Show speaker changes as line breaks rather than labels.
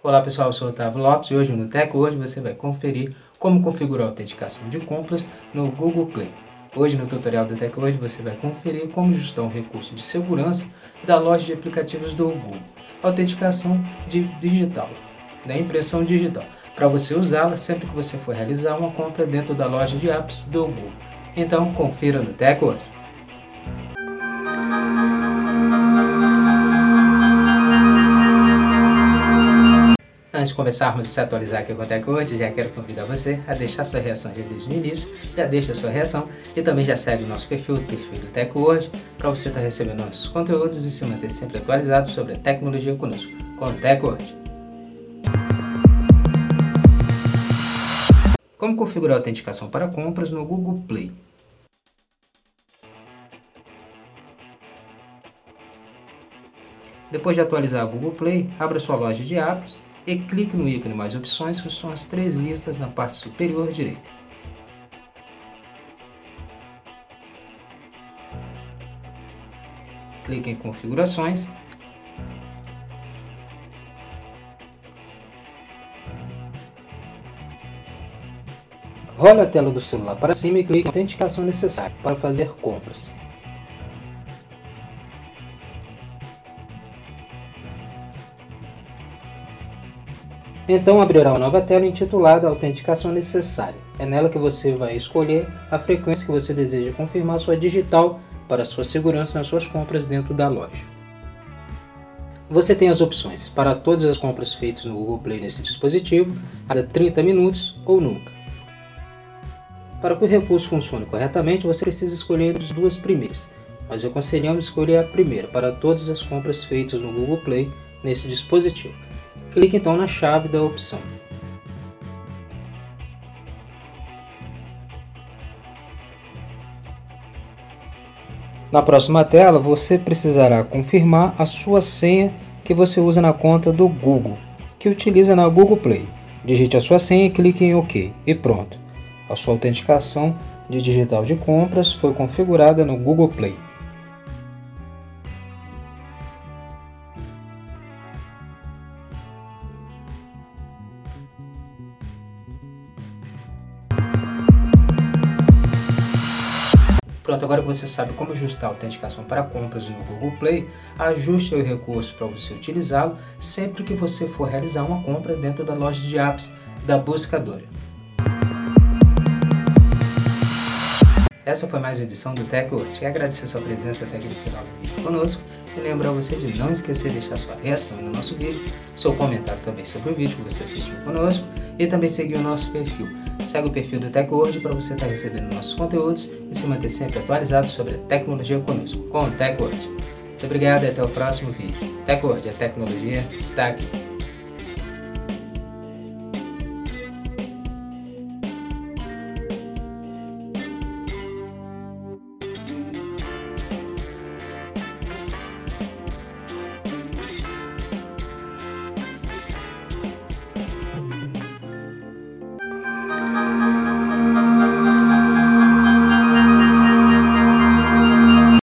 Olá pessoal, eu sou o Otávio Lopes e hoje no Tech Hoje você vai conferir como configurar a autenticação de compras no Google Play. Hoje no tutorial do Tech Hoje você vai conferir como ajustar um recurso de segurança da loja de aplicativos do Google, autenticação de digital, da impressão digital, para você usá-la sempre que você for realizar uma compra dentro da loja de apps do Google. Então confira no Tech Hoje. Antes de começarmos a se atualizar aqui com o TechWord, já quero convidar você a deixar sua reação já desde o início, já deixa sua reação e também já segue o nosso perfil, o perfil do TechWord, para você estar tá recebendo nossos conteúdos e se manter sempre atualizado sobre a tecnologia conosco, com o TechWord. Como configurar a autenticação para compras no Google Play? Depois de atualizar o Google Play, abra sua loja de apps e clique no ícone Mais Opções, que são as três listas na parte superior direita. Clique em Configurações. Role a tela do celular para cima e clique em Autenticação necessária para fazer compras. Então abrirá uma nova tela intitulada Autenticação Necessária. É nela que você vai escolher a frequência que você deseja confirmar sua digital para sua segurança nas suas compras dentro da loja. Você tem as opções para todas as compras feitas no Google Play nesse dispositivo, a cada 30 minutos ou nunca. Para que o recurso funcione corretamente, você precisa escolher as duas primeiras, mas aconselhamos escolher a primeira para todas as compras feitas no Google Play nesse dispositivo. Clique então na chave da opção. Na próxima tela, você precisará confirmar a sua senha que você usa na conta do Google, que utiliza na Google Play. Digite a sua senha e clique em OK e pronto. A sua autenticação de digital de compras foi configurada no Google Play. Pronto, agora que você sabe como ajustar a autenticação para compras no Google Play, ajuste o recurso para você utilizá-lo sempre que você for realizar uma compra dentro da loja de apps da buscadora. Essa foi mais uma edição do TechWord. Quero agradecer sua presença até aqui no final do vídeo conosco e lembrar você de não esquecer de deixar sua reação no nosso vídeo, seu comentário também sobre o vídeo que você assistiu conosco e também seguir o nosso perfil. Segue o perfil do TechWord para você estar recebendo nossos conteúdos e se manter sempre atualizado sobre a tecnologia conosco, com o TechWord. Muito obrigado e até o próximo vídeo. TechWord, a tecnologia está aqui.